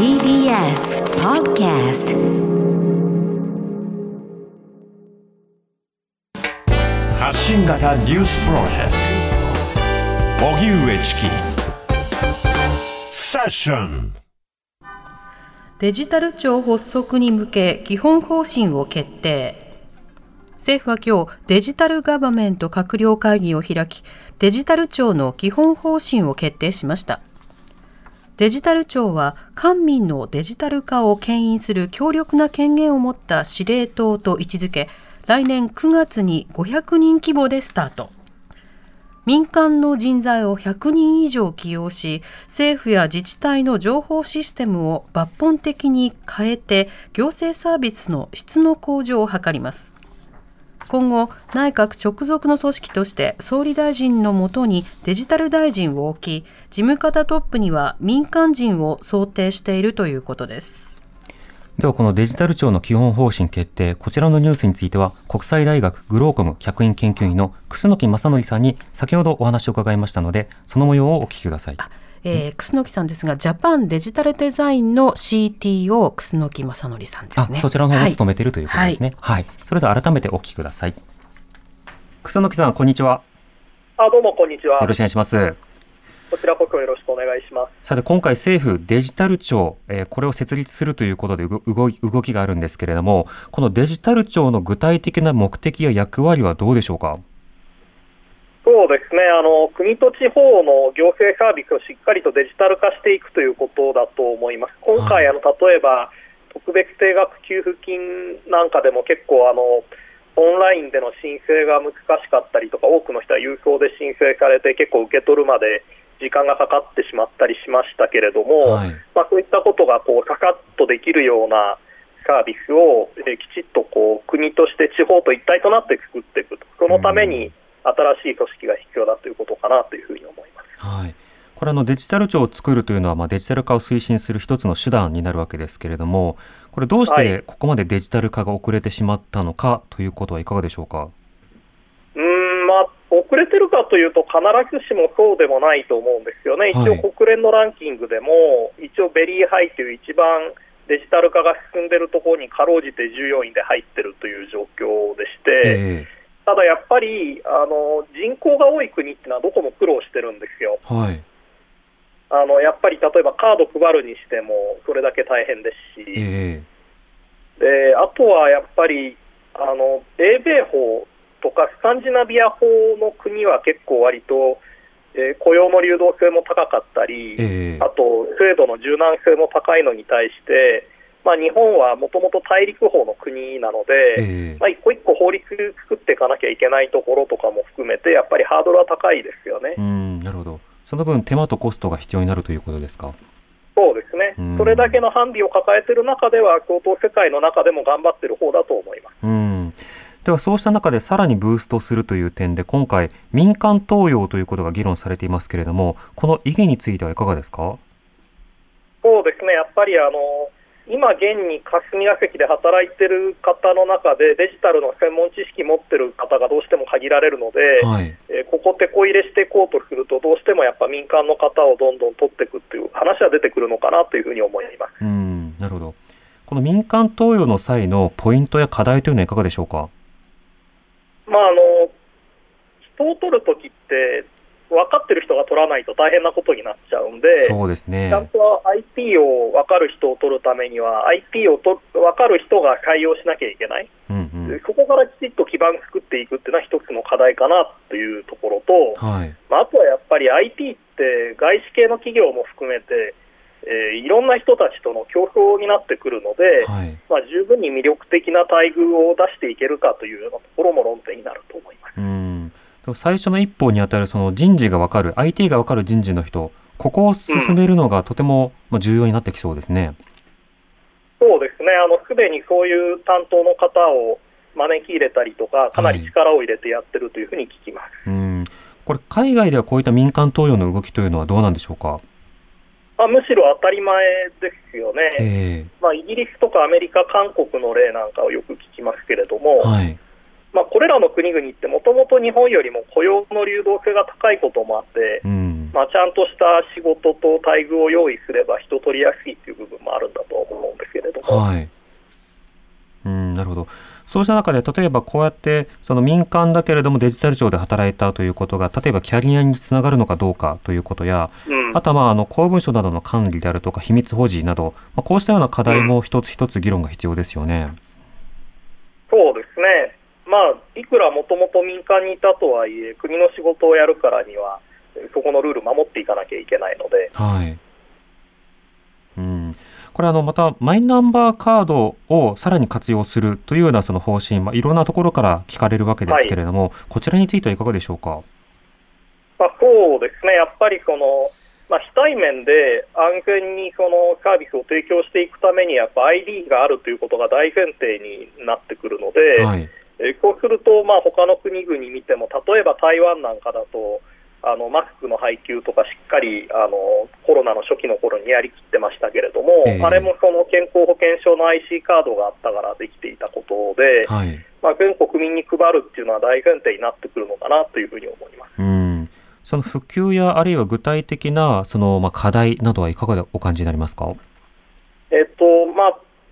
TBS Podcast 発信型ニュースプロジェクト。荻上チキ。セッション。デジタル庁発足に向け基本方針を決定。政府は今日デジタルガバメント閣僚会議を開きデジタル庁の基本方針を決定しましたデジタル庁は官民のデジタル化を牽引する強力な権限を持った司令塔と位置づけ来年9月に500人規模でスタート。民間の人材を100人以上起用し政府や自治体の情報システムを抜本的に変えて行政サービスの質の向上を図ります。今後内閣直属の組織として総理大臣のもとにデジタル大臣を置き事務方トップには民間人を想定しているということですではこのデジタル庁の基本方針決定こちらのニュースについては国際大学グローコム客員研究員の楠木正則さんに先ほどお話を伺いましたのでその模様をお聞きください。えー、楠木さんですが、ジャパンデジタルデザインの CTO、楠木正則さんですね。そちらの方を務めているということですね。はい。はい、それでは改めてお聞きください。楠木さん、こんにちは。あ、どうもこんにちは。よろしくお願いします。こちらこそよろしくお願いします。さて、今回政府デジタル庁、えー、これを設立するということで動動きがあるんですけれども、このデジタル庁の具体的な目的や役割はどうでしょうか？そうですね。あの国と地方の行政サービスをしっかりとデジタル化していくということだと思います。今回、あの例えば特別定額給付金なんかでも結構あのオンラインでの申請が難しかったりとか多くの人は郵送で申請されて結構受け取るまで時間がかかってしまったりしましたけれども、はい、まあ、そういったことがこうさかっとできるようなサービスを、えきちっとこう国として地方と一体となって作っていくと、そのために、新しい組織が必要だということかなというふうに思います。はいこれあのデジタル庁を作るというのは、まあ、デジタル化を推進する一つの手段になるわけですけれども、これ、どうしてここまでデジタル化が遅れてしまったのかということはいかがでしょうか？うんまあ、遅れてるかというと、必ずしもそうでもないと思うんですよね、一応、国連のランキングでも、一応、 very high という一番デジタル化が進んでいるところにかろうじて14位で入ってるという状況でして。えーただやっぱりあの人口が多い国っていうのはどこも苦労してるんですよ。はい、あのやっぱり例えばカード配るにしてもそれだけ大変ですし、えー、であとはやっぱりあの英米法とかスカンジナビア法の国は結構割と、えー、雇用の流動性も高かったり、えー、あと制度の柔軟性も高いのに対してまあ、日本はもともと大陸法の国なので、えー、まあ、一個一個法律作っていかなきゃいけないところとかも含めて、やっぱりハードルは高いですよね。うんなるほど、その分、手間とコストが必要になるということですか？そうですね、それだけのハンディを抱えている中では、共闘世界の中でも頑張っている方だと思います。うん。ではそうした中でさらにブーストするという点で今回民間登用ということが議論されていますけれどもこの意義についてはいかがですか？そうですね。やっぱりあの今、現に霞が関で働いてる方の中で、デジタルの専門知識持ってる方がどうしても限られるので、はい、えー、ここ、てこ入れしていこうとすると、どうしてもやっぱ民間の方をどんどん取っていくっていう話は出てくるのかなというふうに思います。うんなるほど、この民間投与の際のポイントや課題というのは、いかがでしょうか？まあ、あの人を取るときって、分かってる人が取らないと大変なことになっちゃうんで、そうですね、ちゃんと IP を分かる人を取るためには、IP をと分かる人が採用しなきゃいけない、うんうん、そこからきちっと基盤作っていくっていうのは一つの課題かなというところと、はい。まあ、あとはやっぱり IP って外資系の企業も含めて、えー、いろんな人たちとの競争になってくるので、はい、まあ、十分に魅力的な待遇を出していけるかというようなところも論点になると思います。うん最初の一歩にあたるその人事が分かる、IT が分かる人事の人、ここを進めるのがとても重要になってきそうですね。うん、そうですね、あのすでにそういう担当の方を招き入れたりとか、かなり力を入れてやってるというふうに聞きます、はい、うん。これ、海外ではこういった民間投与の動きというのはどうなんでしょうか？まあ、むしろ当たり前ですよね、えー、まあ、イギリスとかアメリカ、韓国の例なんかをよく聞きますけれども、はいまあ、これらの国々ってもともと日本よりも雇用の流動性が高いこともあって、うん、まあ、ちゃんとした仕事と待遇を用意すれば人取りやすいという部分ももあるんだと思うんですけれども。はい。うん、なるほど。そうした中で、例えばこうやって、その民間だけれどもデジタル庁で働いたということが、例えばキャリアにつながるのかどうかということや、うんあとはまああの公文書などの管理であるとか秘密保持など、まあ、こうしたような課題も一つ一つ議論が必要ですよね。そうですね、まあ、いくらもともと民間にいたとはいえ、国の仕事をやるからには、そこのルール守っていかなきゃいけないので、はい。うん。これあのまたマイナンバーカードをさらに活用するというようなその方針、まあ、いろんなところから聞かれるわけですけれども、こちらについてはいかがでしょうか？まあ、そうですね、やっぱりその、まあ、非対面で安全にそのサービスを提供していくために、やっぱ ID があるということが大前提になってくるので、はい。えーこうすると、まあ他の国々見ても、例えば台湾なんかだと、あのマスクの配給とかしっかりあのコロナの初期の頃にやりきってましたけれども、ええあれもその健康保険証の IC カードがあったからできていたことで、はい。まあ、全国民に配るっていうのは大前提になってくるのかなというふうに思います。うん。その普及やあるいは具体的なそのまあ課題などはいかがお感じになりますか？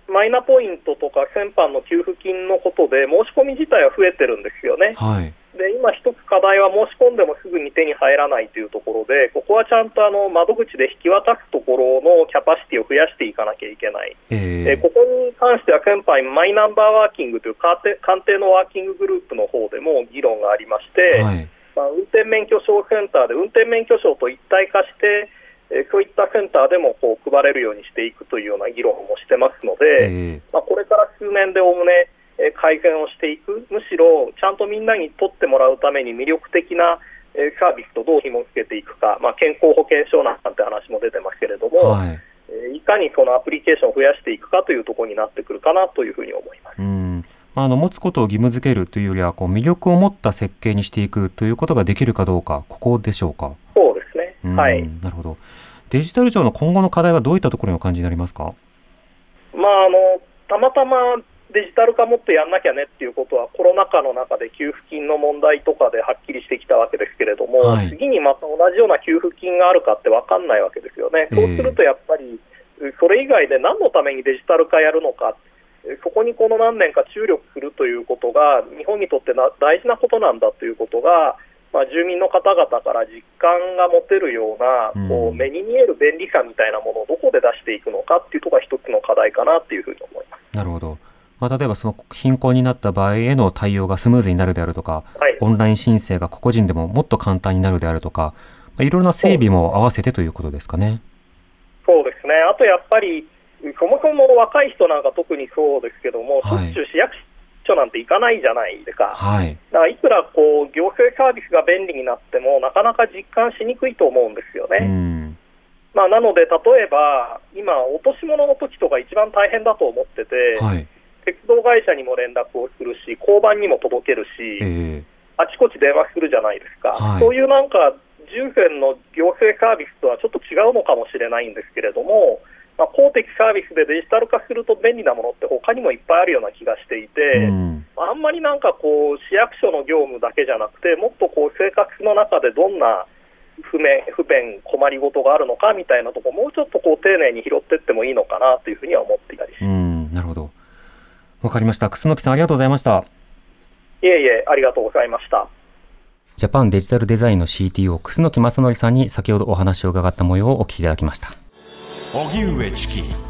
マイナポイントとか先般の給付金のことで、申し込み自体は増えてるんですよね。はい。で今、一つ課題は申し込んでもすぐに手に入らないというところで、ここはちゃんとあの窓口で引き渡すところのキャパシティを増やしていかなきゃいけない、えーえここに関しては先般、マイナンバーワーキングという官邸官邸のワーキンググループの方でも議論がありまして、はい。まあ、運転免許証センターで運転免許証と一体化して、えーそういったセンターでもこう配れるようにしていくというような議論もしてますので、えまあ、これから数年でおおむねえー改善をしていく、むしろちゃんとみんなに取ってもらうために魅力的なえーサービスとどう紐付けていくか、まあ、健康保険証なんて話も出てますけれども、はい。えーいかにそのアプリケーションを増やしていくかというところになってくるかなというふうに思います。うん。まあ、あの持つことを義務付けるというよりはこう魅力を持った設計にしていくということができるかどうかここでしょうか？そうはい。なるほど。デジタル庁の今後の課題はどういったところにお感じになりますか？まあ、あのたまたまデジタル化もっとやんなきゃねっていうことは、コロナ禍の中で給付金の問題とかではっきりしてきたわけですけれども、はい。次にまた同じような給付金があるかって分かんないわけですよね、ええ。そうするとやっぱり、それ以外で何のためにデジタル化やるのか、そこにこの何年か注力するということが、日本にとってな大事なことなんだということが、まあ、住民の方々から実感が持てるような、こう目に見える便利さみたいなものをどこで出していくのかっていうところが一つの課題かなっていうふうに思います。なるほど。まあ、例えばその貧困になった場合への対応がスムーズになるであるとか、はいオンライン申請が個々人でももっと簡単になるであるとか、まあ、いろいろな整備も合わせてということですかね。そうですね、あとやっぱり、そもそも若い人なんか特にそうですけども、しょはいっちゅう市役所なんて行かないじゃないですか。はい。だからいくらこう行政サービスが便利になっても、なかなか実感しにくいと思うんですようね。ん。まあ、なので、例えば、今、落とし物の時とか一番大変だと思ってて、はい。鉄道会社にも連絡をするし、交番にも届けるし、ええあちこち電話するじゃないですか、はいそういうなんか、従前の行政サービスとはちょっと違うのかもしれないんですけれども、まあ、公的サービスでデジタル化すると便利なものって他にもいっぱいあるような気がしていて、うん。あんまりなんかこう、市役所の業務だけじゃなくて、もっとこう生活の中でどんな不便、不便、困りごとがあるのかみたいなところ、もうちょっとこう丁寧に拾っていってもいいのかなというふうには思っていたりしうます。ん。なるほど。わかりました。楠木さんありがとうございました。いえいえ、ありがとうございました。ジャパンデジタルデザインの CTO、楠木正則さんに先ほどお話を伺った模様をお聞きいただきました。荻上チキ。